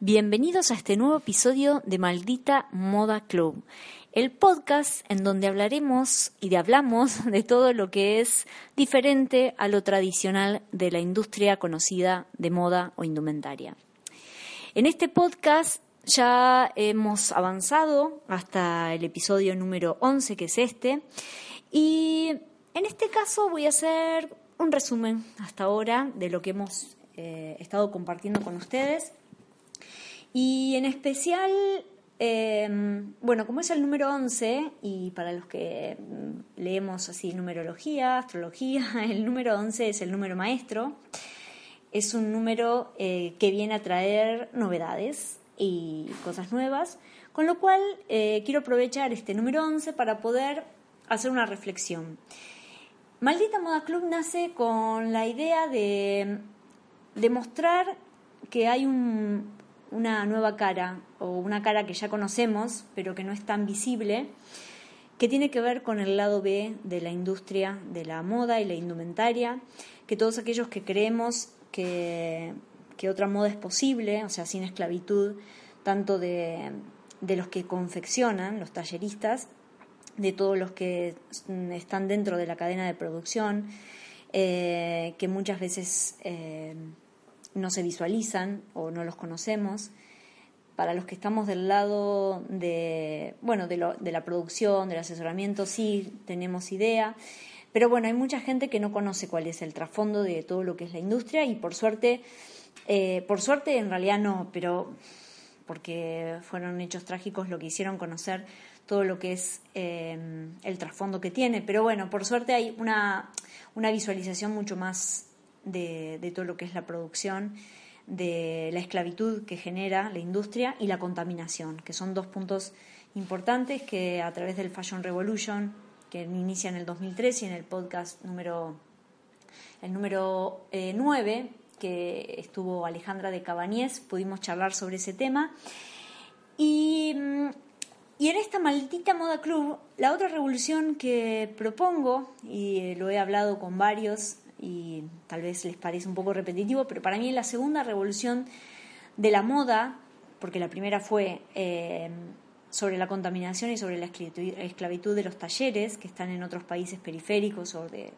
Bienvenidos a este nuevo episodio de Maldita Moda Club, el podcast en donde hablaremos y hablamos de todo lo que es diferente a lo tradicional de la industria conocida de moda o indumentaria. En este podcast ya hemos avanzado hasta el episodio número 11, que es este, y en este caso voy a hacer un resumen hasta ahora de lo que hemos eh, estado compartiendo con ustedes. Y en especial, em, bueno, como es el número 11, y para los que mm, leemos así numerología, astrología, el número 11 es el número maestro. Es un número eh, que viene a traer novedades y cosas nuevas, con lo cual eh, quiero aprovechar este número 11 para poder hacer una reflexión. Maldita Moda Club nace con la idea de demostrar que hay una nueva cara o una cara que ya conocemos pero que no es tan visible, que tiene que ver con el lado B de la industria de la moda y la indumentaria, que todos aquellos que creemos que, que otra moda es posible, o sea, sin esclavitud, tanto de, de los que confeccionan, los talleristas, de todos los que están dentro de la cadena de producción, eh, que muchas veces eh, no se visualizan o no los conocemos. Para los que estamos del lado de, bueno, de, lo, de la producción, del asesoramiento, sí tenemos idea, pero bueno, hay mucha gente que no conoce cuál es el trasfondo de todo lo que es la industria y por suerte, eh, por suerte en realidad no, pero porque fueron hechos trágicos lo que hicieron conocer todo lo que es eh, el trasfondo que tiene. Pero bueno, por suerte hay una, una visualización mucho más de, de, todo lo que es la producción, de la esclavitud que genera la industria y la contaminación, que son dos puntos importantes que a través del Fashion Revolution, que inicia en el 2003 y en el podcast número, el número 9, eh, que estuvo Alejandra de Cabañez, pudimos charlar sobre ese tema. Y mm, y en esta maldita moda club, la otra revolución que propongo, y eh, lo he hablado con varios, y tal vez les parece un poco repetitivo, pero para mí la segunda revolución de la moda, porque la primera fue eh, sobre la contaminación y sobre la esclavitud de los talleres que están en otros países periféricos o, de,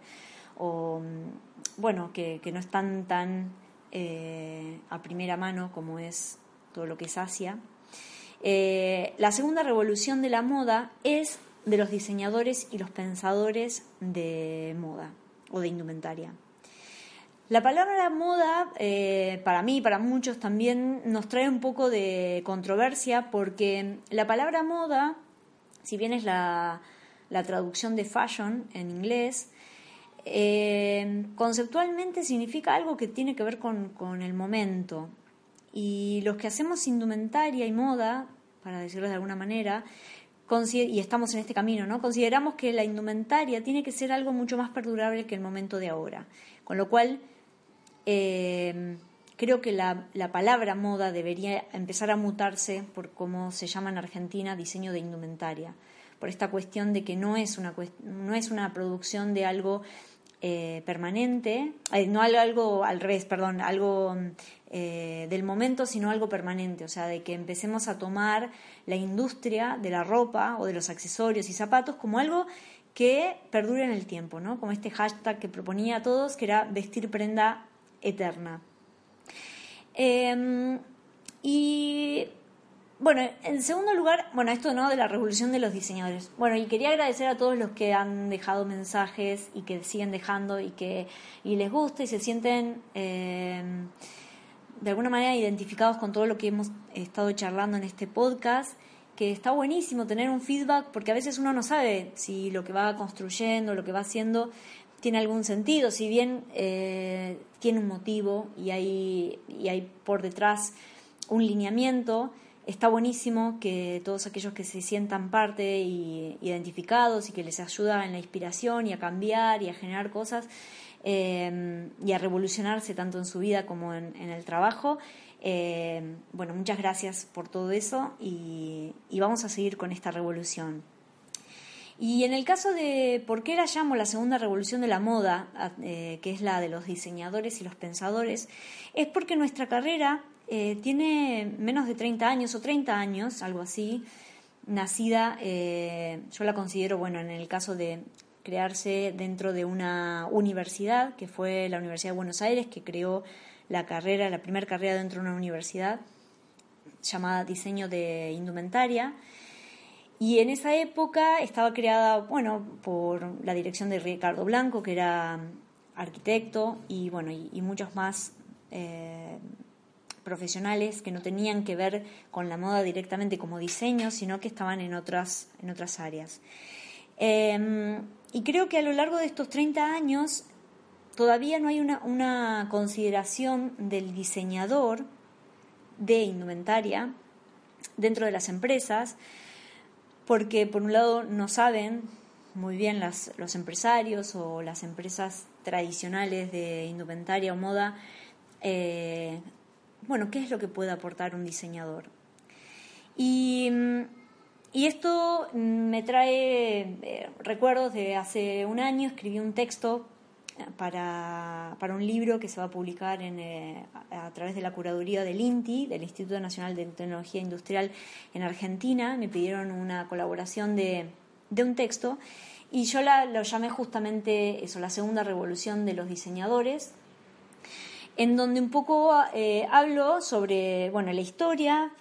o mm, bueno, que, no están tan eh, a primera mano como es todo lo que es Asia. Eh, la segunda revolución de la moda es de los diseñadores y los pensadores de moda o de indumentaria. La palabra moda, eh, para mí para muchos también, nos trae un poco de controversia porque la palabra moda, si bien es la, traducción de fashion en inglés, eh, conceptualmente significa algo que tiene que ver con, con el momento. Y los que hacemos indumentaria y moda para decirlo de alguna manera, y estamos en este camino, ¿no? Consideramos que la indumentaria tiene que ser algo mucho más perdurable que el momento de ahora. Con lo cual, eh, creo que la, palabra moda debería empezar a mutarse por cómo se llama en Argentina diseño de indumentaria, por esta cuestión de que no es una, no es una producción de algo eh, permanente, eh, no algo al revés, perdón, algo eh, del momento, sino algo permanente, o sea, de que empecemos a tomar la industria de la ropa o de los accesorios y zapatos como algo que perdure en el tiempo, ¿no? Como este hashtag que proponía a todos, que era vestir prenda eterna. Em, y bueno, en segundo lugar, bueno, esto no de la revolución de los diseñadores. Bueno, y quería agradecer a todos los que han dejado mensajes y que siguen dejando y que y les gusta y se sienten em, de alguna manera identificados con todo lo que hemos estado charlando en este podcast, que está buenísimo tener un feedback porque a veces uno no sabe si lo que va construyendo, lo que va haciendo tiene algún sentido, si bien eh, tiene un motivo y hay, y hay por detrás un lineamiento, está buenísimo que todos aquellos que se sientan parte y identificados y que les ayuda en la inspiración y a cambiar y a generar cosas, Em, y a revolucionarse tanto en su vida como en, el trabajo. Em, bueno, muchas gracias por todo eso y, vamos a seguir con esta revolución. Y en el caso de por qué la llamo la segunda revolución de la moda, eh, que es la de los diseñadores y los pensadores, es porque nuestra carrera eh, tiene menos de 30 años o 30 años, algo así, nacida, eh, yo la considero, bueno, en el caso de crearse dentro de una universidad, que fue la Universidad de Buenos Aires, que creó la carrera, la primera carrera dentro de una universidad llamada Diseño de Indumentaria. Y en esa época estaba creada, bueno, por la dirección de Ricardo Blanco, que era arquitecto, y bueno, y, muchos más eh, profesionales que no tenían que ver con la moda directamente como diseño, sino que estaban en otras, en otras áreas. Em, y creo que a lo largo de estos 30 años todavía no hay una, consideración del diseñador de indumentaria dentro de las empresas, porque por un lado no saben muy bien los empresarios o las empresas tradicionales de indumentaria o moda, eh, bueno, qué es lo que puede aportar un diseñador. Y mm, y esto me trae eh, recuerdos de hace un año, escribí un texto eh, para, un libro que se va a publicar eh, a, través de la curaduría del INTI, del Instituto Nacional de Tecnología Industrial en Argentina. Me pidieron una colaboración de, un texto y yo la, lo llamé justamente eso, la segunda revolución de los diseñadores, en donde un poco hablo sobre bueno, la historia,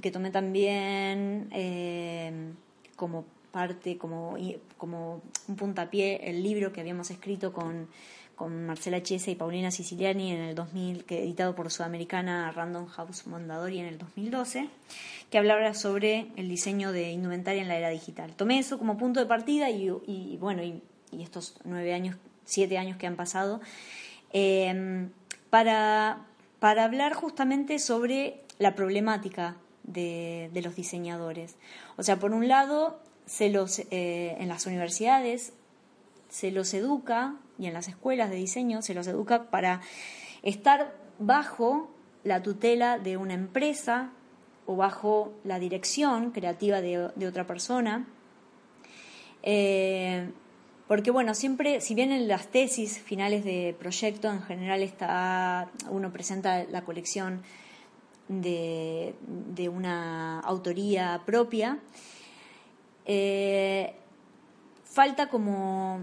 que tomé también eh, como parte, como, como un puntapié, el libro que habíamos escrito con, con Marcela Chiesa y Paulina Siciliani en el 2000, que editado por Sudamericana Random House Mondadori en el 2012, que hablaba sobre el diseño de indumentaria en la era digital. Tomé eso como punto de partida y, bueno, y, estos nueve años, siete años que han pasado, eh, para, para hablar justamente sobre la problemática de, los diseñadores. O sea, por un lado, se los, eh, en las universidades se los educa y en las escuelas de diseño se los educa para estar bajo la tutela de una empresa o bajo la dirección creativa de, otra persona. Eh, porque bueno, siempre, si bien en las tesis finales de proyecto en general está, uno presenta la colección de, una autoría propia, eh, falta como,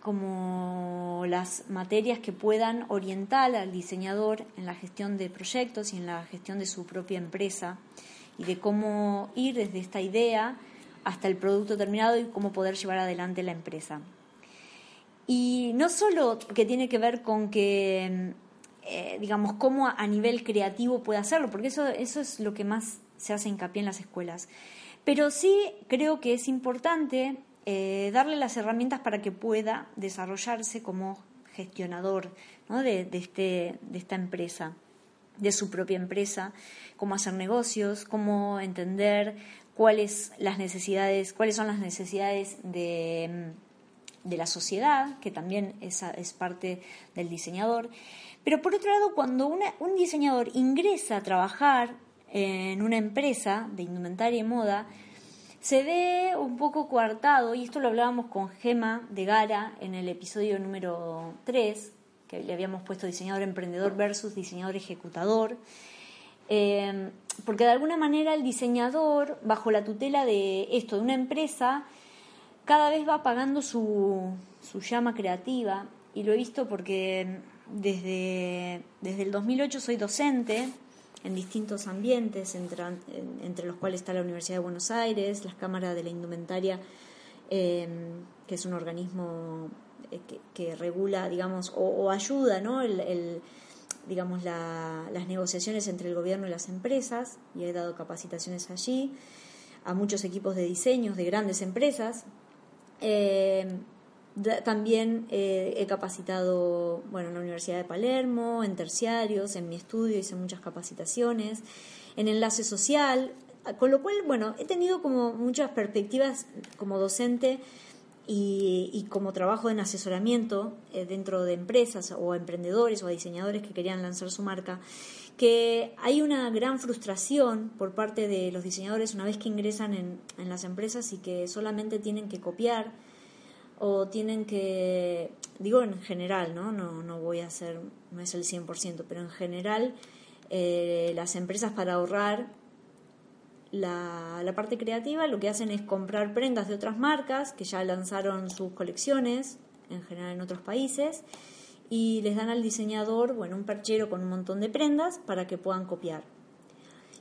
como las materias que puedan orientar al diseñador en la gestión de proyectos y en la gestión de su propia empresa y de cómo ir desde esta idea hasta el producto terminado y cómo poder llevar adelante la empresa. Y no solo que tiene que ver con que eh, digamos, cómo a, nivel creativo puede hacerlo, porque eso, eso es lo que más se hace hincapié en las escuelas. Pero sí creo que es importante eh, darle las herramientas para que pueda desarrollarse como gestionador de, este, de esta empresa, de su propia empresa, cómo hacer negocios, cómo entender cuáles las necesidades, cuáles son las necesidades de, de la sociedad, que también es, parte del diseñador. Pero por otro lado, cuando un diseñador ingresa a trabajar en una empresa de indumentaria y moda, se ve un poco coartado, y esto lo hablábamos con Gema de Gara en el episodio número 3, que le habíamos puesto diseñador emprendedor versus diseñador ejecutador, eh, porque de alguna manera el diseñador, bajo la tutela de esto, de una empresa, cada vez va apagando su, su llama creativa, y lo he visto porque desde, desde el 2008 soy docente en distintos ambientes, entre, entre, los cuales está la Universidad de Buenos Aires, las cámaras de la indumentaria, em, que es un organismo eh, que, regula, digamos, o, ayuda, ¿no? El, digamos, las negociaciones entre el gobierno y las empresas, y he dado capacitaciones allí a muchos equipos de diseños de grandes empresas. Em, también eh, he capacitado, bueno, en la Universidad de Palermo, en terciarios, en mi estudio hice muchas capacitaciones, en enlace social, con lo cual, bueno, he tenido como muchas perspectivas como docente y, como trabajo en asesoramiento eh, dentro de empresas o emprendedores o diseñadores que querían lanzar su marca, que hay una gran frustración por parte de los diseñadores una vez que ingresan en, en las empresas y que solamente tienen que copiar o tienen que, digo en general, ¿no? No, no voy a hacer, no es el 100%, pero en general eh, las empresas para ahorrar la, parte creativa lo que hacen es comprar prendas de otras marcas que ya lanzaron sus colecciones, en general en otros países, y les dan al diseñador, bueno, un perchero con un montón de prendas para que puedan copiar.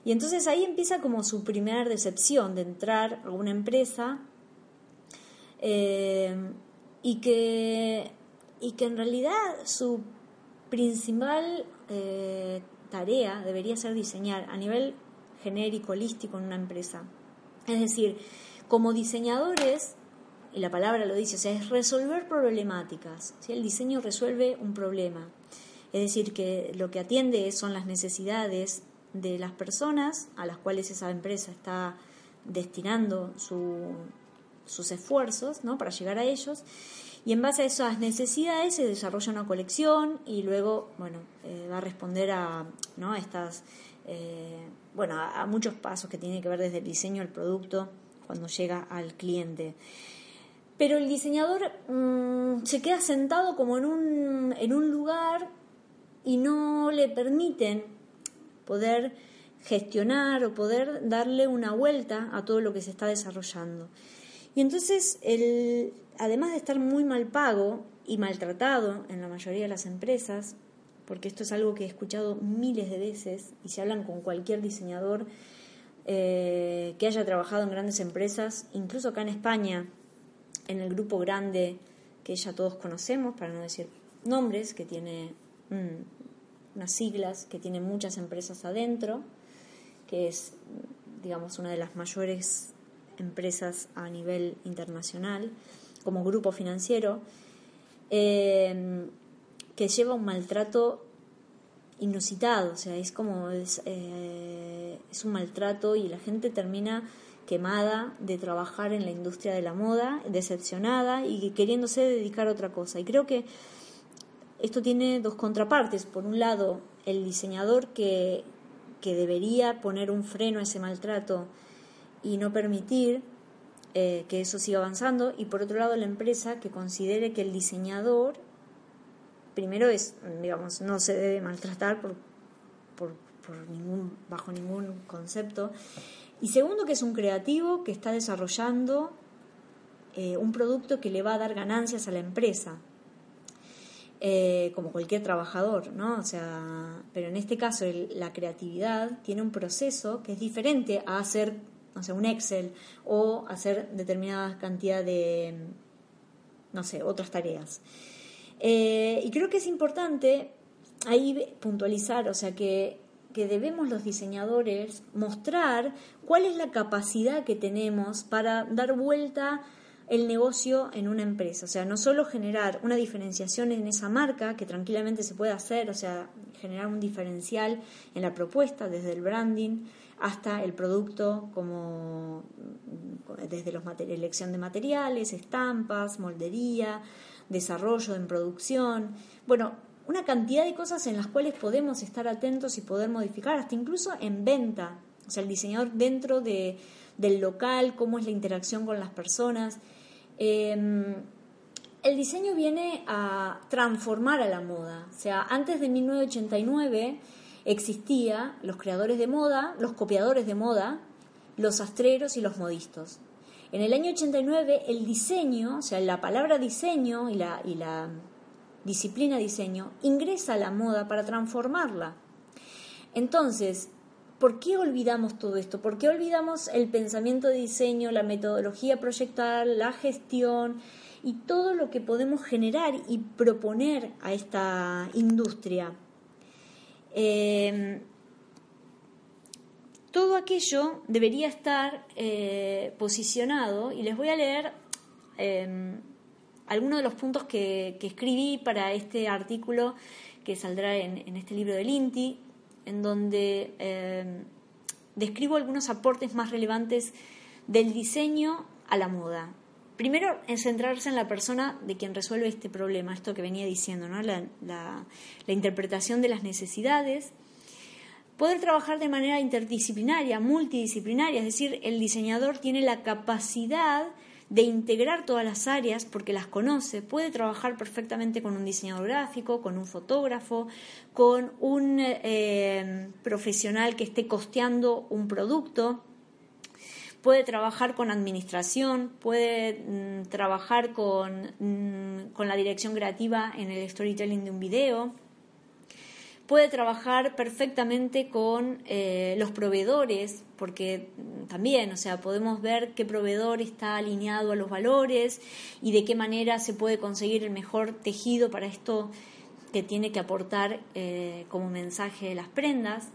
Y entonces ahí empieza como su primera decepción de entrar a una empresa eh, y, que, y que en realidad su principal eh, tarea debería ser diseñar a nivel genérico, holístico en una empresa. Es decir, como diseñadores, y la palabra lo dice, o sea, es resolver problemáticas. El diseño resuelve un problema. Es decir, que lo que atiende son las necesidades de las personas a las cuales esa empresa está destinando sus esfuerzos ¿no? para llegar a ellos. Y en base a esas necesidades se desarrolla una colección y luego, bueno, eh, va a responder a, ¿no? a estas eh, bueno, a, muchos pasos que tiene que ver desde el diseño al producto cuando llega al cliente. Pero el diseñador mm, se queda sentado como en un, en un lugar y no le permiten poder gestionar o poder darle una vuelta a todo lo que se está desarrollando. Y entonces, además de estar muy mal pago y maltratado en la mayoría de las empresas, porque esto es algo que he escuchado miles de veces y se hablan con cualquier diseñador eh, que haya trabajado en grandes empresas, incluso acá en España, en el grupo grande que ya todos conocemos, para no decir nombres, que tiene mm, unas siglas, que tiene muchas empresas adentro, que es, digamos, una de las mayores empresas a nivel internacional como grupo financiero. Eh, que lleva un maltrato inusitado, o sea, es como es, eh, es un maltrato y la gente termina quemada de trabajar en la industria de la moda, decepcionada y queriéndose dedicar a otra cosa. Y creo que esto tiene dos contrapartes. Por un lado, el diseñador que, que debería poner un freno a ese maltrato y no permitir eh, que eso siga avanzando. Y por otro lado, la empresa que considere que el diseñador primero es, digamos, no se debe maltratar por, por, ningún, bajo ningún concepto. Y segundo, que es un creativo que está desarrollando eh, un producto que le va a dar ganancias a la empresa. Eh, como cualquier trabajador, ¿no? O sea, pero en este caso la creatividad tiene un proceso que es diferente a hacer, no sé, un Excel o hacer determinada cantidad de, no sé, otras tareas. Eh, y creo que es importante ahí puntualizar, o sea, que, que debemos los diseñadores mostrar cuál es la capacidad que tenemos para dar vuelta el negocio en una empresa. O sea, no solo generar una diferenciación en esa marca, que tranquilamente se puede hacer, o sea, generar un diferencial en la propuesta, desde el branding hasta el producto, como desde la elección de materiales, estampas, moldería, desarrollo, en producción, bueno, una cantidad de cosas en las cuales podemos estar atentos y poder modificar, hasta incluso en venta, o sea, el diseñador dentro de, del local, cómo es la interacción con las personas. Em, el diseño viene a transformar a la moda, o sea, antes de 1989 existía los creadores de moda, los copiadores de moda, los astreros y los modistas. En el año 89 el diseño, o sea, la palabra diseño y la, disciplina diseño ingresa a la moda para transformarla. Entonces, ¿por qué olvidamos todo esto? ¿Por qué olvidamos el pensamiento de diseño, la metodología proyectal, la gestión y todo lo que podemos generar y proponer a esta industria? Eh, todo aquello debería estar eh, posicionado y les voy a leer em, algunos de los puntos que, escribí para este artículo que saldrá en, este libro del INTI, en donde em, describo algunos aportes más relevantes del diseño a la moda. Primero, en centrarse en la persona de quien resuelve este problema, esto que venía diciendo, ¿no? la, la interpretación de las necesidades, Poder trabajar de manera interdisciplinaria, multidisciplinaria, es decir, el diseñador tiene la capacidad de integrar todas las áreas porque las conoce, puede trabajar perfectamente con un diseñador gráfico, con un fotógrafo, con un eh, profesional que esté costeando un producto, puede trabajar con administración, puede mm, trabajar con, mm, con la dirección creativa en el storytelling de un video puede trabajar perfectamente con eh, los proveedores, porque también, o sea, podemos ver qué proveedor está alineado a los valores y de qué manera se puede conseguir el mejor tejido para esto que tiene que aportar eh, como mensaje de las prendas.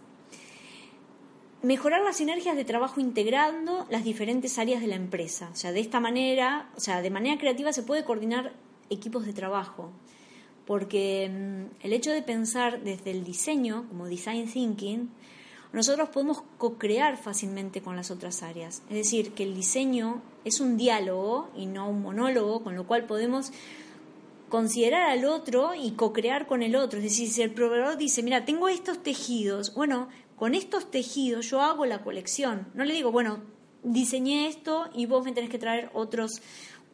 Mejorar las sinergias de trabajo integrando las diferentes áreas de la empresa. O sea, de esta manera, o sea, de manera creativa se puede coordinar equipos de trabajo porque mm, el hecho de pensar desde el diseño, como design thinking, nosotros podemos co-crear fácilmente con las otras áreas. Es decir, que el diseño es un diálogo y no un monólogo, con lo cual podemos considerar al otro y co-crear con el otro. Es decir, si el proveedor dice, mira, tengo estos tejidos, bueno, con estos tejidos yo hago la colección. No le digo, bueno, diseñé esto y vos me tenés que traer otros,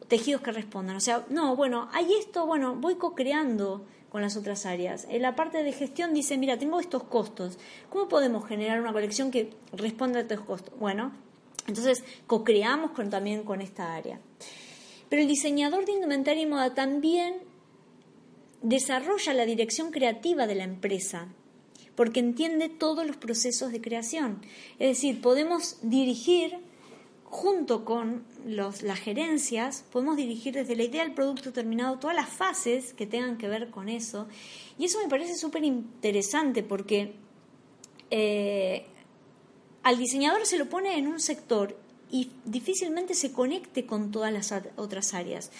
tejidos que respondan. O sea, no, bueno, hay esto, bueno, voy co-creando con las otras áreas. En la parte de gestión dice, mira, tengo estos costos. ¿Cómo podemos generar una colección que responda a estos costos? Bueno, entonces co-creamos con, también con esta área. Pero el diseñador de indumentaria y moda también desarrolla la dirección creativa de la empresa, porque entiende todos los procesos de creación. Es decir, podemos dirigir junto con las gerencias, podemos dirigir desde la idea del producto terminado todas las fases que tengan que ver con eso. Y eso me parece súper interesante porque eh, al diseñador se lo pone en un sector y difícilmente se conecte con todas las otras áreas.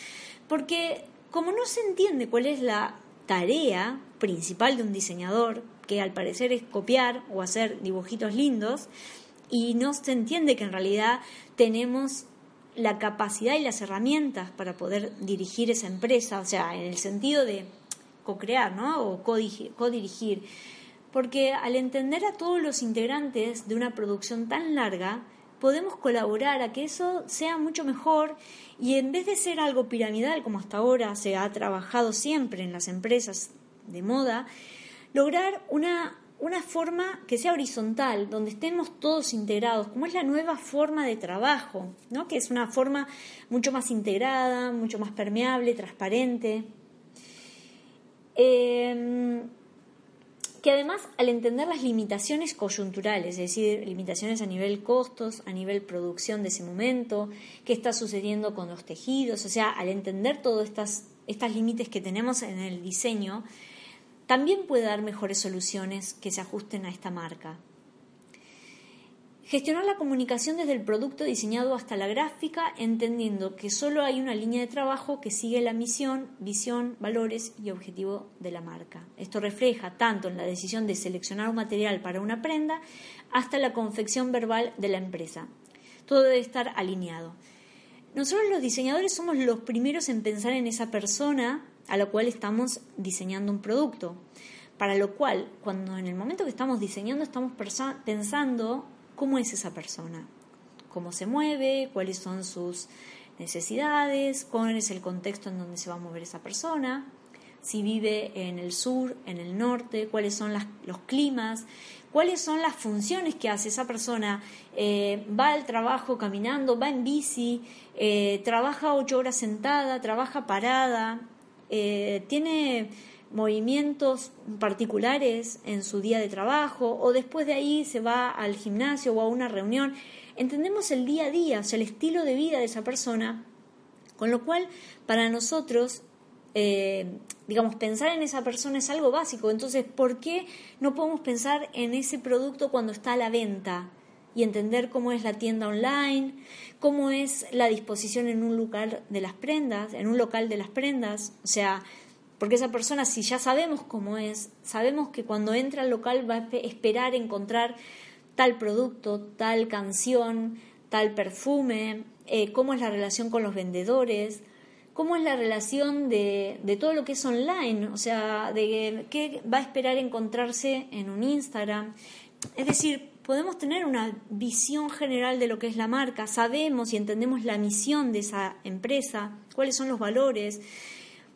Porque como no se entiende cuál es la tarea principal de un diseñador, que al parecer es copiar o hacer dibujitos lindos, y no se entiende que en realidad tenemos la capacidad y las herramientas para poder dirigir esa empresa, o sea, en el sentido de co-crear, ¿no? O co-dirigir. Porque al entender a todos los integrantes de una producción tan larga, podemos colaborar a que eso sea mucho mejor y en vez de ser algo piramidal como hasta ahora se ha trabajado siempre en las empresas de moda, lograr una una forma que sea horizontal, donde estemos todos integrados, como es la nueva forma de trabajo, ¿no? que es una forma mucho más integrada, mucho más permeable, transparente. Em, que además al entender las limitaciones coyunturales, es decir, limitaciones a nivel costos, a nivel producción de ese momento, qué está sucediendo con los tejidos, o sea, al entender todos estas límites que tenemos en el diseño, también puede dar mejores soluciones que se ajusten a esta marca. Gestionar la comunicación desde el producto diseñado hasta la gráfica, entendiendo que solo hay una línea de trabajo que sigue la misión, visión, valores y objetivo de la marca. Esto refleja tanto en la decisión de seleccionar un material para una prenda hasta la confección verbal de la empresa. Todo debe estar alineado. Nosotros los diseñadores somos los primeros en pensar en esa persona a lo cual estamos diseñando un producto. Para lo cual, cuando en el momento que estamos diseñando, estamos pensando cómo es esa persona, cómo se mueve, cuáles son sus necesidades, cuál es el contexto en donde se va a mover esa persona, si vive en el sur, en el norte, cuáles son los climas, cuáles son las funciones que hace esa persona. Eh, va al trabajo caminando, va en bici, eh, trabaja ocho horas sentada, trabaja parada, eh, tiene movimientos particulares en su día de trabajo o después de ahí se va al gimnasio o a una reunión. Entendemos el día a día, o sea, el estilo de vida de esa persona, con lo cual para nosotros, eh, digamos, pensar en esa persona es algo básico. Entonces, ¿por qué no podemos pensar en ese producto cuando está a la venta? Y entender cómo es la tienda online, cómo es la disposición en un lugar de las prendas, en un local de las prendas, o sea, porque esa persona si ya sabemos cómo es, sabemos que cuando entra al local va a esperar encontrar tal producto, tal canción, tal perfume, eh, cómo es la relación con los vendedores, cómo es la relación de, de, todo lo que es online, o sea, de qué va a esperar encontrarse en un Instagram. Es decir, podemos tener una visión general de lo que es la marca, sabemos y entendemos la misión de esa empresa, cuáles son los valores,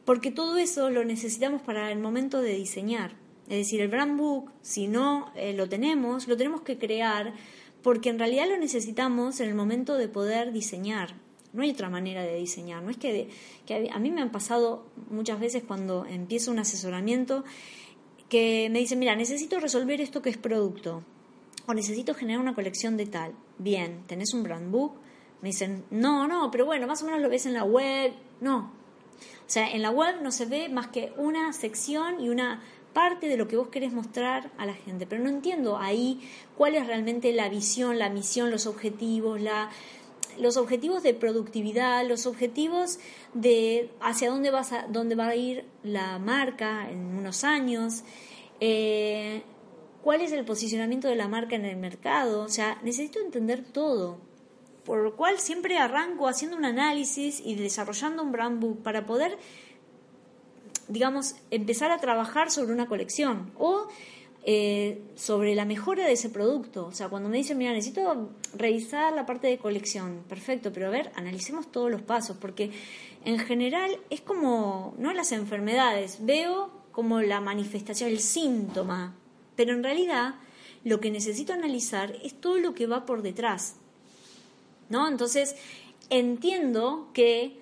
porque todo eso lo necesitamos para el momento de diseñar. Es decir, el brand book, si no eh, lo tenemos, lo tenemos que crear porque en realidad lo necesitamos en el momento de poder diseñar. No hay otra manera de diseñar. No es que, que a mí me han pasado muchas veces cuando empiezo un asesoramiento que me dicen, mira, necesito resolver esto que es producto o necesito generar una colección de tal. Bien, ¿tenés un brand book? Me dicen, no, no, pero bueno, más o menos lo ves en la web. No. O sea, en la web no se ve más que una sección y una parte de lo que vos querés mostrar a la gente, pero no entiendo ahí cuál es realmente la visión, la misión, los objetivos, la, los objetivos de productividad, los objetivos de hacia dónde, vas a, dónde va a ir la marca en unos años, eh, cuál es el posicionamiento de la marca en el mercado. O sea, necesito entender todo. Por lo cual siempre arranco haciendo un análisis y desarrollando un brand book para poder digamos, empezar a trabajar sobre una colección o eh, sobre la mejora de ese producto. O sea, cuando me dicen, mira, necesito revisar la parte de colección, perfecto, pero a ver, analicemos todos los pasos, porque en general es como, no las enfermedades, veo como la manifestación, el síntoma, pero en realidad lo que necesito analizar es todo lo que va por detrás. ¿No? Entonces, entiendo que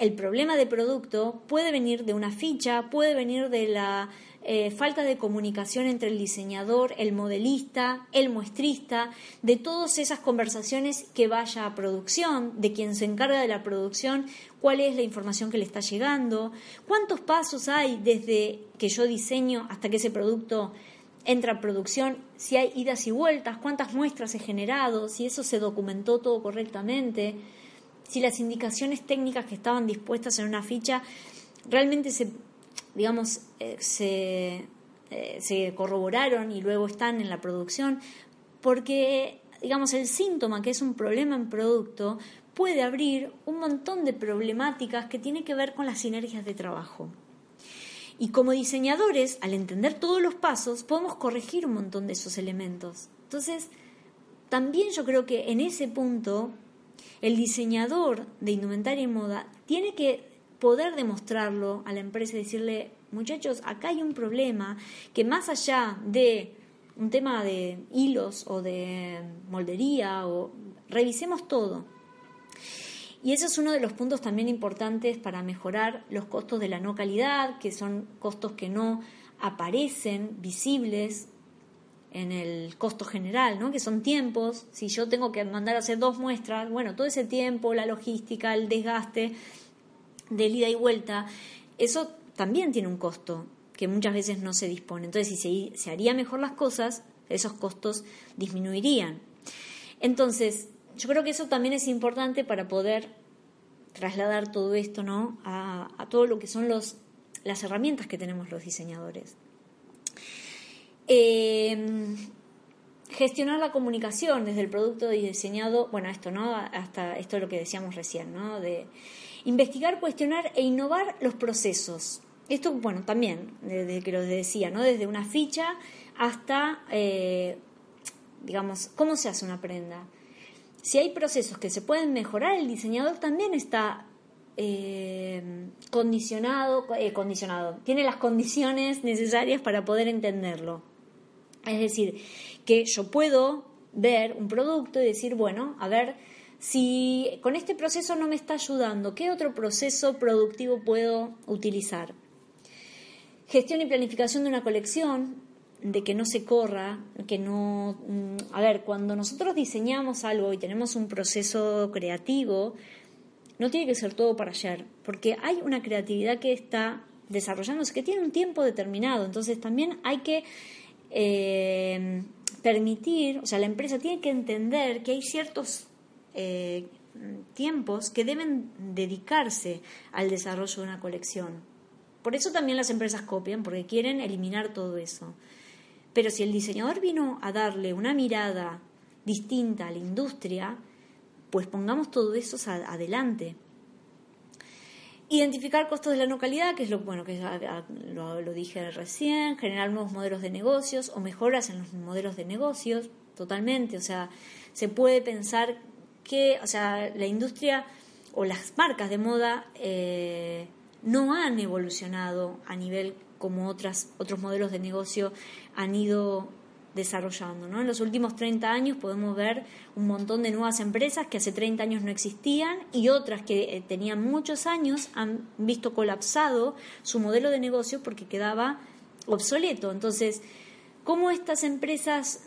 el problema de producto puede venir de una ficha, puede venir de la eh, falta de comunicación entre el diseñador, el modelista, el muestrista, de todas esas conversaciones que vaya a producción, de quien se encarga de la producción, cuál es la información que le está llegando, cuántos pasos hay desde que yo diseño hasta que ese producto entra a producción, si hay idas y vueltas, cuántas muestras he generado, si eso se documentó todo correctamente si las indicaciones técnicas que estaban dispuestas en una ficha realmente se, digamos, eh, se, eh, se corroboraron y luego están en la producción, porque, digamos, el síntoma que es un problema en producto puede abrir un montón de problemáticas que tienen que ver con las sinergias de trabajo. Y como diseñadores, al entender todos los pasos, podemos corregir un montón de esos elementos. Entonces, también yo creo que en ese punto el diseñador de indumentaria y moda tiene que poder demostrarlo a la empresa y decirle, muchachos, acá hay un problema que más allá de un tema de hilos o de moldería o revisemos todo. Y ese es uno de los puntos también importantes para mejorar los costos de la no calidad, que son costos que no aparecen visibles en el costo general, ¿no? que son tiempos. Si yo tengo que mandar a hacer dos muestras, bueno, todo ese tiempo, la logística, el desgaste del ida y vuelta, eso también tiene un costo que muchas veces no se dispone. Entonces, si se, se haría mejor las cosas, esos costos disminuirían. Entonces, yo creo que eso también es importante para poder trasladar todo esto ¿no? a, todo lo que son los, las herramientas que tenemos los diseñadores. Eh, gestionar la comunicación desde el producto diseñado, bueno, esto, ¿no? Hasta esto es lo que decíamos recién, ¿no? De investigar, cuestionar e innovar los procesos. Esto, bueno, también, desde que lo decía, ¿no? Desde una ficha hasta, eh, digamos, cómo se hace una prenda. Si hay procesos que se pueden mejorar, el diseñador también está eh, condicionado, eh, condicionado, tiene las condiciones necesarias para poder entenderlo. Es decir, que yo puedo ver un producto y decir, bueno, a ver, si con este proceso no me está ayudando, ¿qué otro proceso productivo puedo utilizar? Gestión y planificación de una colección, de que no se corra, que no... Mm, a ver, cuando nosotros diseñamos algo y tenemos un proceso creativo, no tiene que ser todo para ayer, porque hay una creatividad que está desarrollándose, que tiene un tiempo determinado, entonces también hay que eh, permitir, o sea, la empresa tiene que entender que hay ciertos eh, tiempos que deben dedicarse al desarrollo de una colección. Por eso también las empresas copian, porque quieren eliminar todo eso. Pero si el diseñador vino a darle una mirada distinta a la industria, pues pongamos todo eso adelante. Identificar costos de la no calidad, que es lo bueno que lo, dije recién, generar nuevos modelos de negocios o mejoras en los modelos de negocios. totalmente. O sea, se puede pensar que, o sea, la industria o las marcas de moda eh, no han evolucionado a nivel como otras, otros modelos de negocio han ido desarrollando. ¿no? En los últimos 30 años podemos ver un montón de nuevas empresas que hace 30 años no existían y otras que eh, tenían muchos años han visto colapsado su modelo de negocio porque quedaba obsoleto. Entonces, ¿cómo estas empresas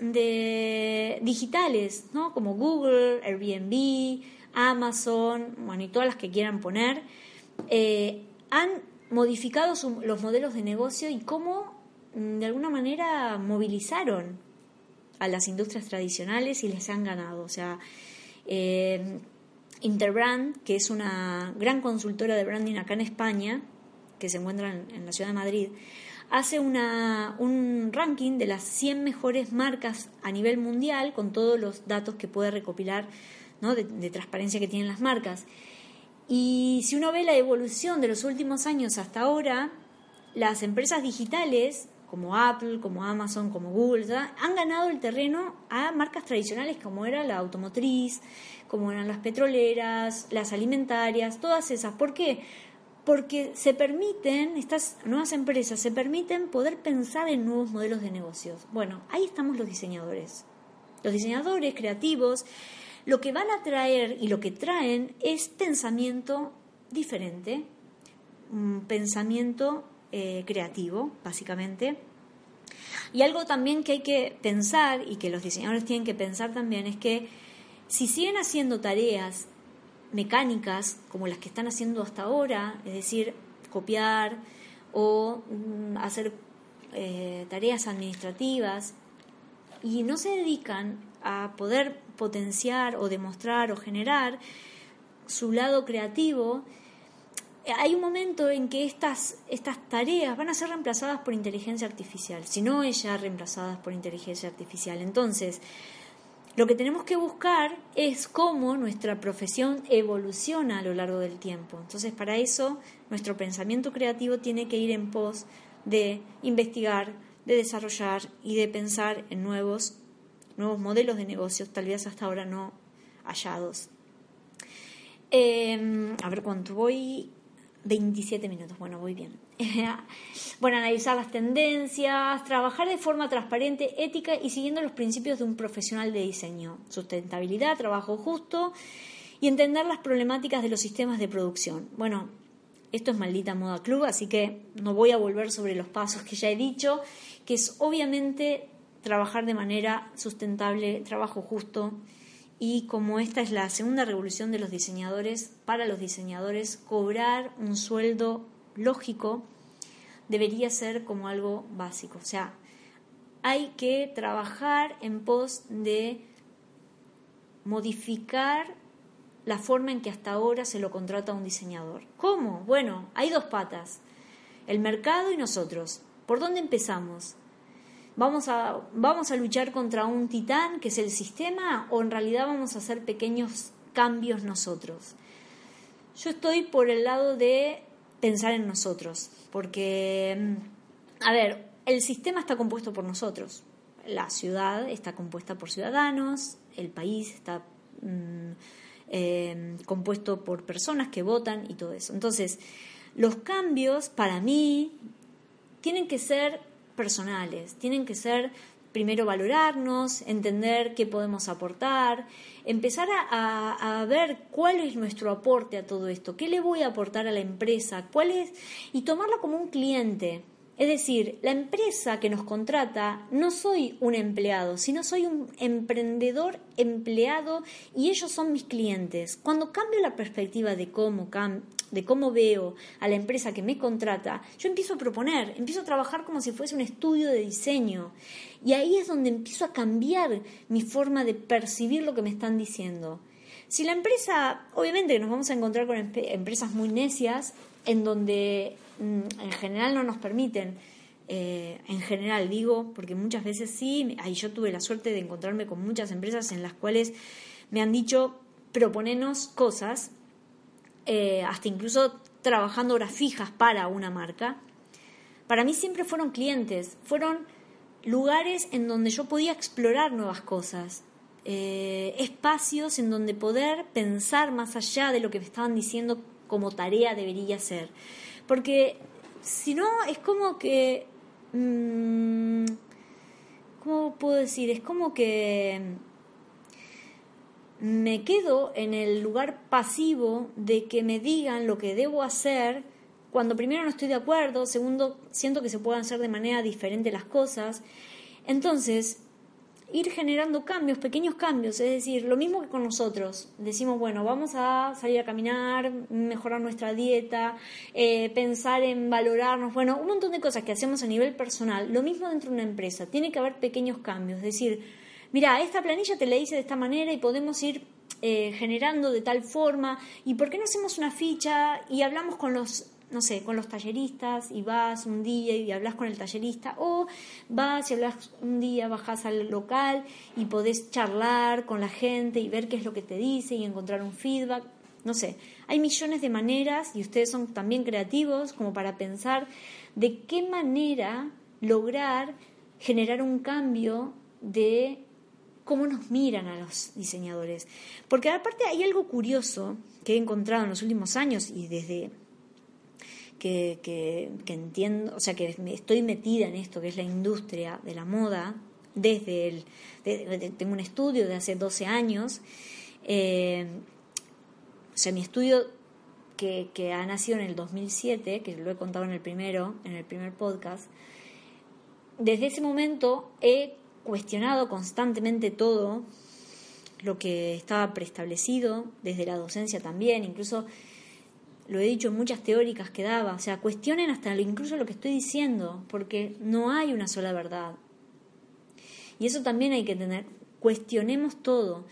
digitales, ¿no? como Google, Airbnb, Amazon, bueno, y todas las que quieran poner, eh, han modificado los modelos de negocio y cómo mm, de alguna manera movilizaron a las industrias tradicionales y les han ganado. O sea, eh, Interbrand, que es una gran consultora de branding acá en España, que se encuentra en, la ciudad de Madrid, hace una, un ranking de las 100 mejores marcas a nivel mundial con todos los datos que puede recopilar ¿no? de transparencia que tienen las marcas. Y si uno ve la evolución de los últimos años hasta ahora, las empresas digitales como Apple, como Amazon, como Google, han ganado el terreno a marcas tradicionales como era la automotriz, como eran las petroleras, las alimentarias, todas esas. ¿Por qué? Porque se permiten, estas nuevas empresas se permiten poder pensar en nuevos modelos de negocios. Bueno, ahí estamos los diseñadores. Los diseñadores creativos lo que van a traer y lo que traen es pensamiento diferente, un pensamiento eh, creativo, básicamente. Y algo también que hay que pensar y que los diseñadores tienen que pensar también es que si siguen haciendo tareas mecánicas como las que están haciendo hasta ahora, es decir, copiar o mm, hacer eh, tareas administrativas, y no se dedican a poder potenciar o demostrar o generar su lado creativo, hay un momento en que estas, estas tareas van a ser reemplazadas por inteligencia artificial, si no ya reemplazadas por inteligencia artificial. Entonces, lo que tenemos que buscar es cómo nuestra profesión evoluciona a lo largo del tiempo. Entonces, para eso, nuestro pensamiento creativo tiene que ir en pos de investigar, de desarrollar y de pensar en nuevos, nuevos modelos de negocios, tal vez hasta ahora no hallados. Em, a ver cuánto voy. 27 minutos, bueno, voy bien. bueno, analizar las tendencias, trabajar de forma transparente, ética y siguiendo los principios de un profesional de diseño. Sustentabilidad, trabajo justo y entender las problemáticas de los sistemas de producción. Bueno, esto es maldita moda club, así que no voy a volver sobre los pasos que ya he dicho, que es obviamente trabajar de manera sustentable, trabajo justo, y como esta es la segunda revolución de los diseñadores, para los diseñadores cobrar un sueldo lógico debería ser como algo básico. O sea, hay que trabajar en pos de modificar la forma en que hasta ahora se lo contrata a un diseñador. ¿Cómo? Bueno, hay dos patas, el mercado y nosotros. ¿Por dónde empezamos? ¿Vamos a, ¿Vamos a luchar contra un titán que es el sistema o en realidad vamos a hacer pequeños cambios nosotros? Yo estoy por el lado de pensar en nosotros, porque, mm, a ver, el sistema está compuesto por nosotros, la ciudad está compuesta por ciudadanos, el país está... Mm, eh, compuesto por personas que votan y todo eso. Entonces, los cambios para mí tienen que ser personales, tienen que ser primero valorarnos, entender qué podemos aportar, empezar a, ver cuál es nuestro aporte a todo esto, qué le voy a aportar a la empresa, cuál es, y tomarla como un cliente. Es decir, la empresa que nos contrata no soy un empleado, sino soy un emprendedor empleado y ellos son mis clientes. Cuando cambio la perspectiva de cómo, de cómo veo a la empresa que me contrata, yo empiezo a proponer, empiezo a trabajar como si fuese un estudio de diseño. Y ahí es donde empiezo a cambiar mi forma de percibir lo que me están diciendo. Si la empresa, obviamente nos vamos a encontrar con empresas muy necias, en donde mm, en general no nos permiten, eh, en general digo, porque muchas veces sí, ahí yo tuve la suerte de encontrarme con muchas empresas en las cuales me han dicho, proponenos cosas, eh, hasta incluso trabajando horas fijas para una marca. Para mí siempre fueron clientes, fueron lugares en donde yo podía explorar nuevas cosas, eh, espacios en donde poder pensar más allá de lo que me estaban diciendo como tarea debería ser. Porque si no, es como que... Mm, ¿Cómo puedo decir? Es como que me quedo en el lugar pasivo de que me digan lo que debo hacer cuando primero no estoy de acuerdo, segundo siento que se puedan hacer de manera diferente las cosas. Entonces, ir generando cambios, pequeños cambios, es decir, lo mismo que con nosotros. Decimos, bueno, vamos a salir a caminar, mejorar nuestra dieta, eh, pensar en valorarnos, bueno, un montón de cosas que hacemos a nivel personal. Lo mismo dentro de una empresa, tiene que haber pequeños cambios, es decir, mira, esta planilla te la hice de esta manera y podemos ir eh, generando de tal forma, y por qué no hacemos una ficha y hablamos con los no sé, con los talleristas y vas un día y hablas con el tallerista o vas y hablas un día, bajas al local y podés charlar con la gente y ver qué es lo que te dice y encontrar un feedback. No sé, hay millones de maneras y ustedes son también creativos como para pensar de qué manera lograr generar un cambio de cómo nos miran a los diseñadores. Porque aparte hay algo curioso que he encontrado en los últimos años y desde que, entiendo, o sea, que estoy metida en esto, que es la industria de la moda, desde el, tengo un estudio de hace 12 años, eh, o sea, mi estudio que, que, ha nacido en el 2007, que lo he contado en el primero, en el primer podcast, desde ese momento he cuestionado constantemente todo lo que estaba preestablecido, desde la docencia también, incluso lo he dicho en muchas teóricas que daba, o sea, cuestionen hasta incluso lo que estoy diciendo, porque no hay una sola verdad. Y eso también hay que tener, cuestionemos todo.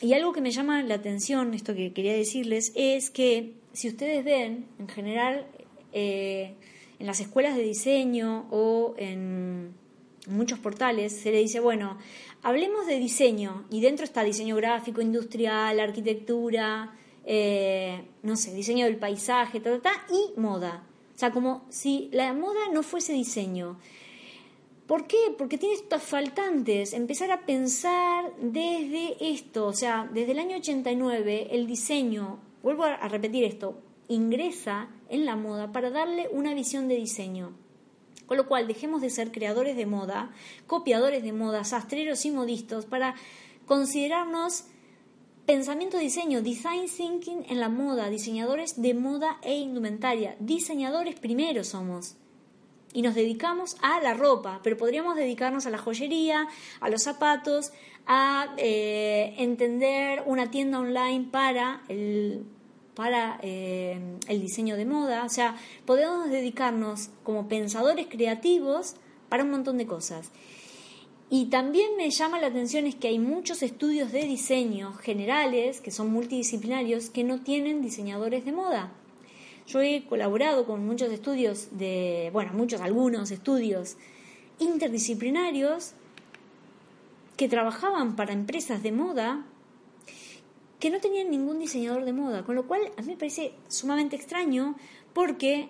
Y algo que me llama la atención, esto que quería decirles, es que si ustedes ven, en general, eh, en las escuelas de diseño o en muchos portales, se le dice, bueno, hablemos de diseño, y dentro está diseño gráfico, industrial, arquitectura, eh, no sé, diseño del paisaje, ta, ta, y moda. O sea, como si la moda no fuese diseño. ¿Por qué? Porque tiene estos faltantes. Empezar a pensar desde esto, o sea, desde el año 89 el diseño, vuelvo a repetir esto, ingresa en la moda para darle una visión de diseño. Con lo cual dejemos de ser creadores de moda, copiadores de moda, sastreros y modistas para considerarnos Pensamiento diseño, design thinking en la moda, diseñadores de moda e indumentaria. Diseñadores primero somos. Y nos dedicamos a la ropa, pero podríamos dedicarnos a la joyería, a los zapatos, a eh, entender una tienda online para el, para eh, el diseño de moda. O sea, podemos dedicarnos como pensadores creativos para un montón de cosas. Y también me llama la atención es que hay muchos estudios de diseño generales, que son multidisciplinarios, que no tienen diseñadores de moda. Yo he colaborado con muchos estudios de, bueno, muchos, algunos estudios interdisciplinarios que trabajaban para empresas de moda que no tenían ningún diseñador de moda, con lo cual a mí me parece sumamente extraño porque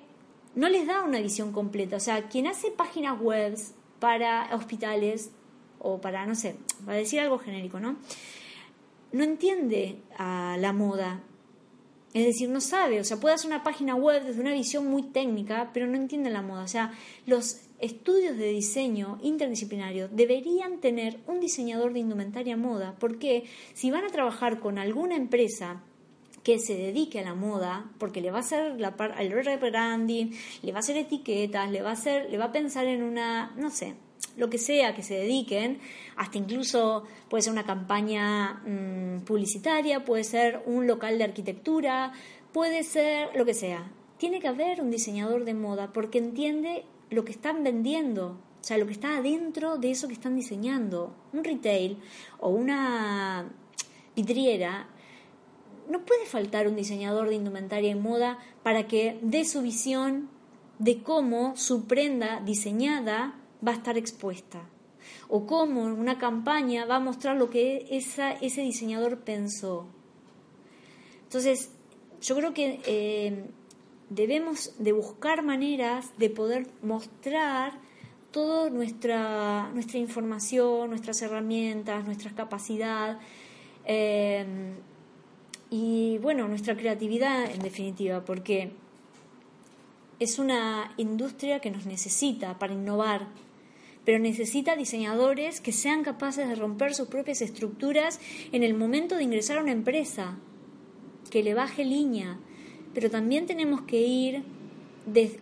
no les da una visión completa. O sea, quien hace páginas web para hospitales o para, no sé, para decir algo genérico, ¿no? No entiende a la moda. Es decir, no sabe, o sea, puede hacer una página web desde una visión muy técnica, pero no entiende la moda. O sea, los estudios de diseño interdisciplinario deberían tener un diseñador de indumentaria moda, porque si van a trabajar con alguna empresa que se dedique a la moda, porque le va a hacer la el rebranding, le va a hacer etiquetas, le va a hacer, le va a pensar en una, no sé, lo que sea que se dediquen, hasta incluso puede ser una campaña mm, publicitaria, puede ser un local de arquitectura, puede ser lo que sea. Tiene que haber un diseñador de moda porque entiende lo que están vendiendo, o sea, lo que está adentro de eso que están diseñando. Un retail o una vidriera, no puede faltar un diseñador de indumentaria y moda para que dé su visión de cómo su prenda diseñada va a estar expuesta. O cómo una campaña va a mostrar lo que ese diseñador pensó. Entonces, yo creo que eh, debemos de buscar maneras de poder mostrar toda nuestra, nuestra información, nuestras herramientas, nuestra capacidad eh, y bueno, nuestra creatividad en definitiva, porque es una industria que nos necesita para innovar, pero necesita diseñadores que sean capaces de romper sus propias estructuras en el momento de ingresar a una empresa, que le baje línea, pero también tenemos que ir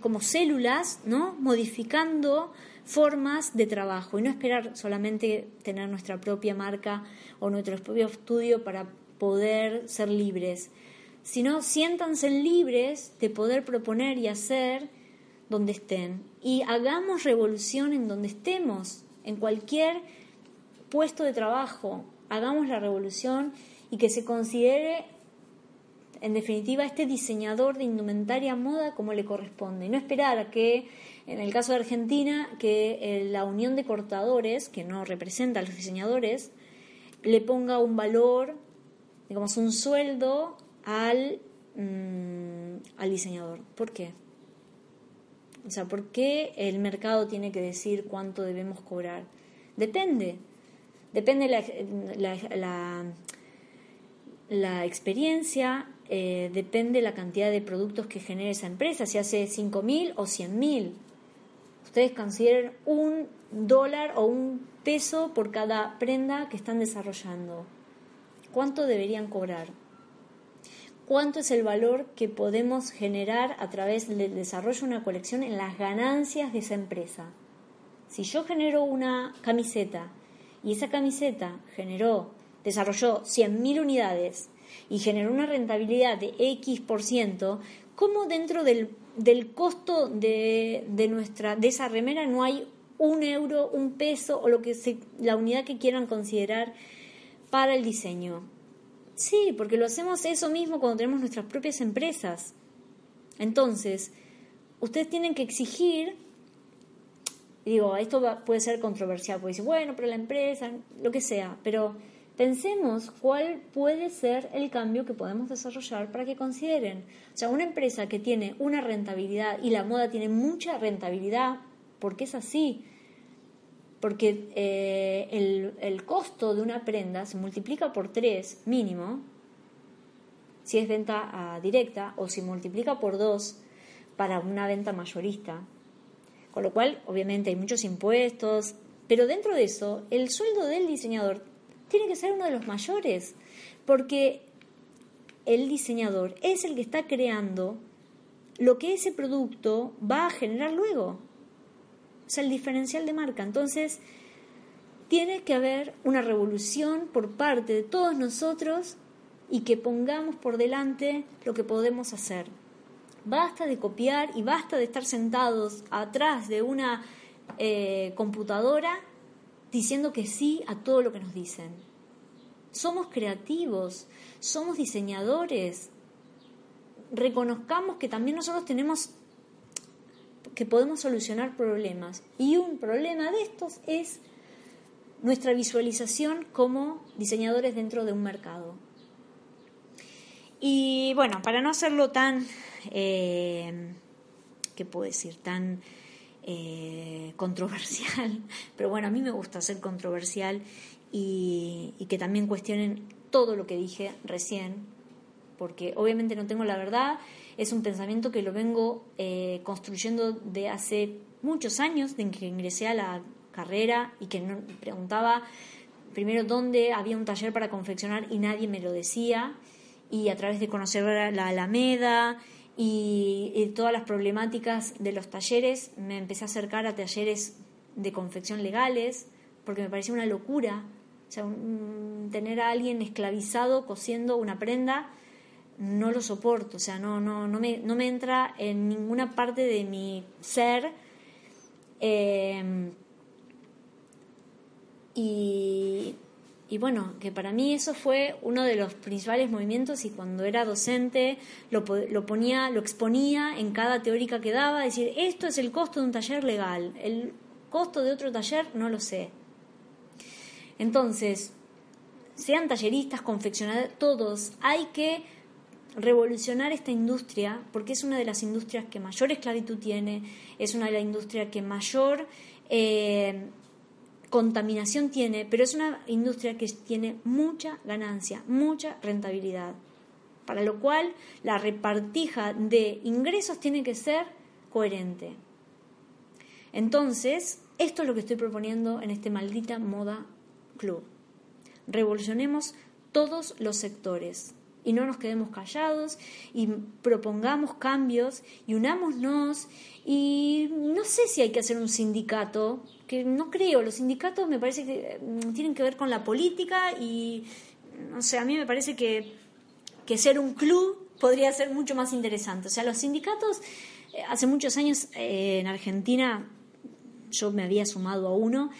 como células, ¿no? modificando formas de trabajo y no esperar solamente tener nuestra propia marca o nuestro propio estudio para poder ser libres, sino siéntanse libres de poder proponer y hacer donde estén. Y hagamos revolución en donde estemos, en cualquier puesto de trabajo. Hagamos la revolución y que se considere, en definitiva, este diseñador de indumentaria moda como le corresponde. Y no esperar a que, en el caso de Argentina, que eh, la unión de cortadores, que no representa a los diseñadores, le ponga un valor, digamos, un sueldo al, mm, al diseñador. ¿Por qué? O sea, ¿por qué el mercado tiene que decir cuánto debemos cobrar? Depende. Depende la, la, la, experiencia, eh, depende la cantidad de productos que genere esa empresa, si hace 5.000 o 100.000. Ustedes consideren un dólar o un peso por cada prenda que están desarrollando. ¿Cuánto deberían cobrar? Cuánto es el valor que podemos generar a través del desarrollo de una colección en las ganancias de esa empresa. Si yo genero una camiseta y esa camiseta generó, desarrolló 100.000 unidades y generó una rentabilidad de X por ciento, ¿cómo dentro del, costo de, nuestra, de esa remera no hay un euro, un peso o lo que la unidad que quieran considerar para el diseño? Sí, porque lo hacemos eso mismo cuando tenemos nuestras propias empresas. Entonces, ustedes tienen que exigir, digo, esto puede ser controversial, puede decir, bueno, pero la empresa, lo que sea, pero pensemos cuál puede ser el cambio que podemos desarrollar para que consideren. O sea, una empresa que tiene una rentabilidad y la moda tiene mucha rentabilidad, porque es así, porque eh, el, el, costo de una prenda se multiplica por tres mínimo, si es venta directa, o se multiplica por dos para una venta mayorista. Con lo cual, obviamente, hay muchos impuestos, pero dentro de eso, el sueldo del diseñador tiene que ser uno de los mayores, porque el diseñador es el que está creando lo que ese producto va a generar luego sea, el diferencial de marca. Entonces, tiene que haber una revolución por parte de todos nosotros y que pongamos por delante lo que podemos hacer. Basta de copiar y basta de estar sentados atrás de una eh, computadora diciendo que sí a todo lo que nos dicen. Somos creativos, somos diseñadores. Reconozcamos que también nosotros tenemos que podemos solucionar problemas. Y un problema de estos es nuestra visualización como diseñadores dentro de un mercado. Y bueno, para no hacerlo tan, eh, ¿qué puedo decir? Tan eh, controversial, pero bueno, a mí me gusta ser controversial y, y que también cuestionen todo lo que dije recién, porque obviamente no tengo la verdad es un pensamiento que lo vengo eh, construyendo de hace muchos años, de que ingresé a la carrera y que no, preguntaba primero dónde había un taller para confeccionar y nadie me lo decía, y a través de conocer la Alameda y, todas las problemáticas de los talleres, me empecé a acercar a talleres de confección legales, porque me parecía una locura. O sea, tener a alguien esclavizado cosiendo una prenda no lo soporto, o sea, no, no, no, me, no me entra en ninguna parte de mi ser. Em, y, y, bueno, que para mí eso fue uno de los principales movimientos y cuando era docente lo, lo, ponía, lo exponía en cada teórica que daba, decir, esto es el costo de un taller legal, el costo de otro taller no lo sé. Entonces, sean talleristas, confeccionadores, todos, hay que revolucionar esta industria, porque es una de las industrias que mayor esclavitud tiene, es una de las industrias que mayor eh, contaminación tiene, pero es una industria que tiene mucha ganancia, mucha rentabilidad, para lo cual la repartija de ingresos tiene que ser coherente. Entonces, esto es lo que estoy proponiendo en este maldita moda club. Revolucionemos todos los sectores y no nos quedemos callados y propongamos cambios y unámonos y no sé si hay que hacer un sindicato, que no creo, los sindicatos me parece que mm, tienen que ver con la política y no sé, a mí me parece que, que ser un club podría ser mucho más interesante. O sea, los sindicatos, eh, hace muchos años eh, en Argentina yo me había sumado a uno,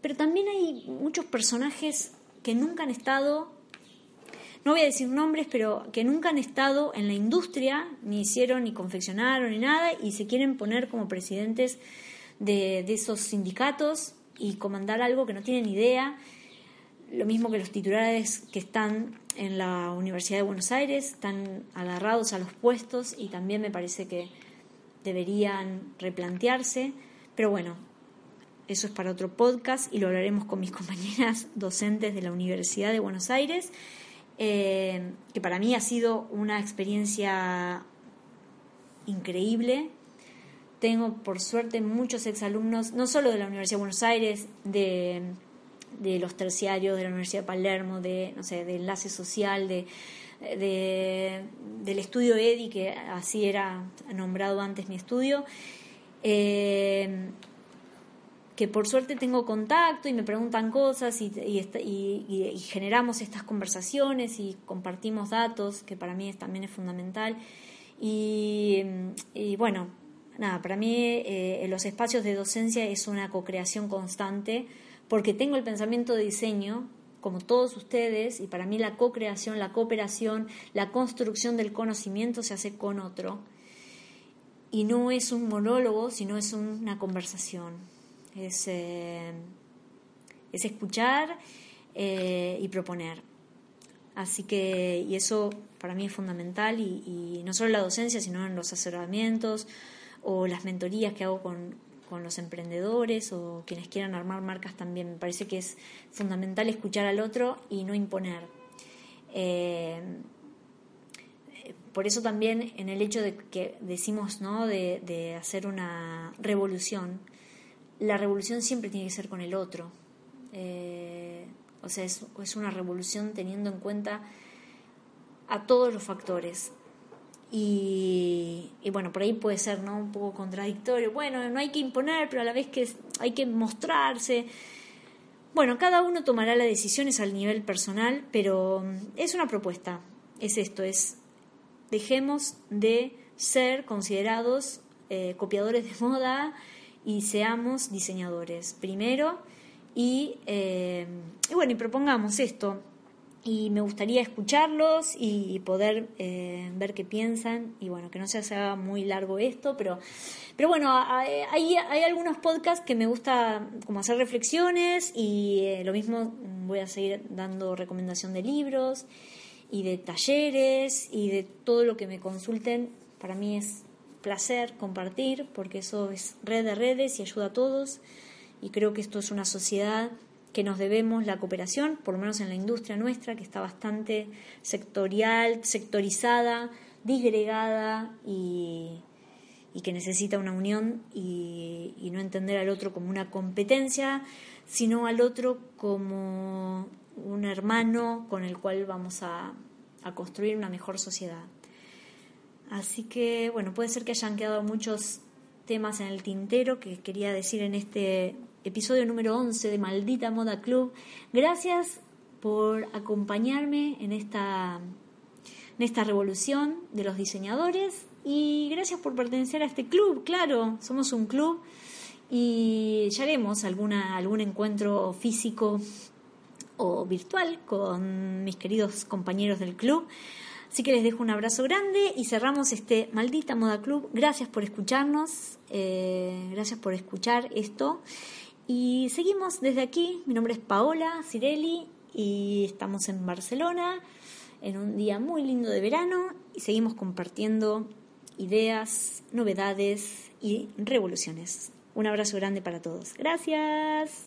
pero también hay muchos personajes que nunca han estado no voy a decir nombres, pero que nunca han estado en la industria, ni hicieron, ni confeccionaron, ni nada, y se quieren poner como presidentes de, esos sindicatos y comandar algo que no tienen idea. Lo mismo que los titulares que están en la Universidad de Buenos Aires, están agarrados a los puestos y también me parece que deberían replantearse. Pero bueno, eso es para otro podcast y lo hablaremos con mis compañeras docentes de la Universidad de Buenos Aires. Eh, que para mí ha sido una experiencia increíble. Tengo, por suerte, muchos exalumnos, no solo de la Universidad de Buenos Aires, de, los terciarios, de la Universidad de Palermo, de, no sé, de enlace social, de, del estudio EDI, que así era nombrado antes mi estudio. Eh, que por suerte tengo contacto y me preguntan cosas y, generamos estas conversaciones y compartimos datos, que para mí también es fundamental. Y, bueno, nada, para mí eh, los espacios de docencia es una co-creación constante porque tengo el pensamiento de diseño como todos ustedes, y para mí la co-creación, la cooperación, la construcción del conocimiento se hace con otro. Y no es un monólogo, sino es una conversación es, eh, es escuchar eh, y proponer. Así que, y eso para mí es fundamental, y, no solo en la docencia, sino en los asesoramientos o las mentorías que hago con, los emprendedores o quienes quieran armar marcas también. Me parece que es fundamental escuchar al otro y no imponer. Eh, por eso también en el hecho de que decimos ¿no? de, de hacer una revolución, la revolución siempre tiene que ser con el otro. Eh, o sea, es, una revolución teniendo en cuenta a todos los factores. Y, bueno, por ahí puede ser ¿no? un poco contradictorio. Bueno, no hay que imponer, pero a la vez que hay que mostrarse. Bueno, cada uno tomará las decisiones al nivel personal, pero mm, es una propuesta. Es esto, es dejemos de ser considerados eh, copiadores de moda, y seamos diseñadores primero y, eh, y bueno, y propongamos esto. Y me gustaría escucharlos y poder eh, ver qué piensan. Y bueno, que no se haga muy largo esto, pero, pero bueno, hay, hay algunos podcasts que me gusta como hacer reflexiones y eh, lo mismo voy a seguir dando recomendación de libros y de talleres y de todo lo que me consulten. Para mí es placer compartir, porque eso es red de redes y ayuda a todos. Y creo que esto es una sociedad que nos debemos la cooperación, por lo menos en la industria nuestra, que está bastante sectorial, sectorizada, disgregada y, que necesita una unión y, no entender al otro como una competencia, sino al otro como un hermano con el cual vamos a construir una mejor sociedad. Así que, bueno, puede ser que hayan quedado muchos temas en el tintero que quería decir en este episodio número 11 de Maldita Moda Club. Gracias por acompañarme en esta, en esta revolución de los diseñadores y gracias por pertenecer a este club, claro, somos un club y ya haremos alguna, algún encuentro físico o virtual con mis queridos compañeros del club. Así que les dejo un abrazo grande y cerramos este maldita Moda Club. Gracias por escucharnos, eh, gracias por escuchar esto. Y seguimos desde aquí. Mi nombre es Paola Cirelli y estamos en Barcelona en un día muy lindo de verano y seguimos compartiendo ideas, novedades y revoluciones. Un abrazo grande para todos. Gracias.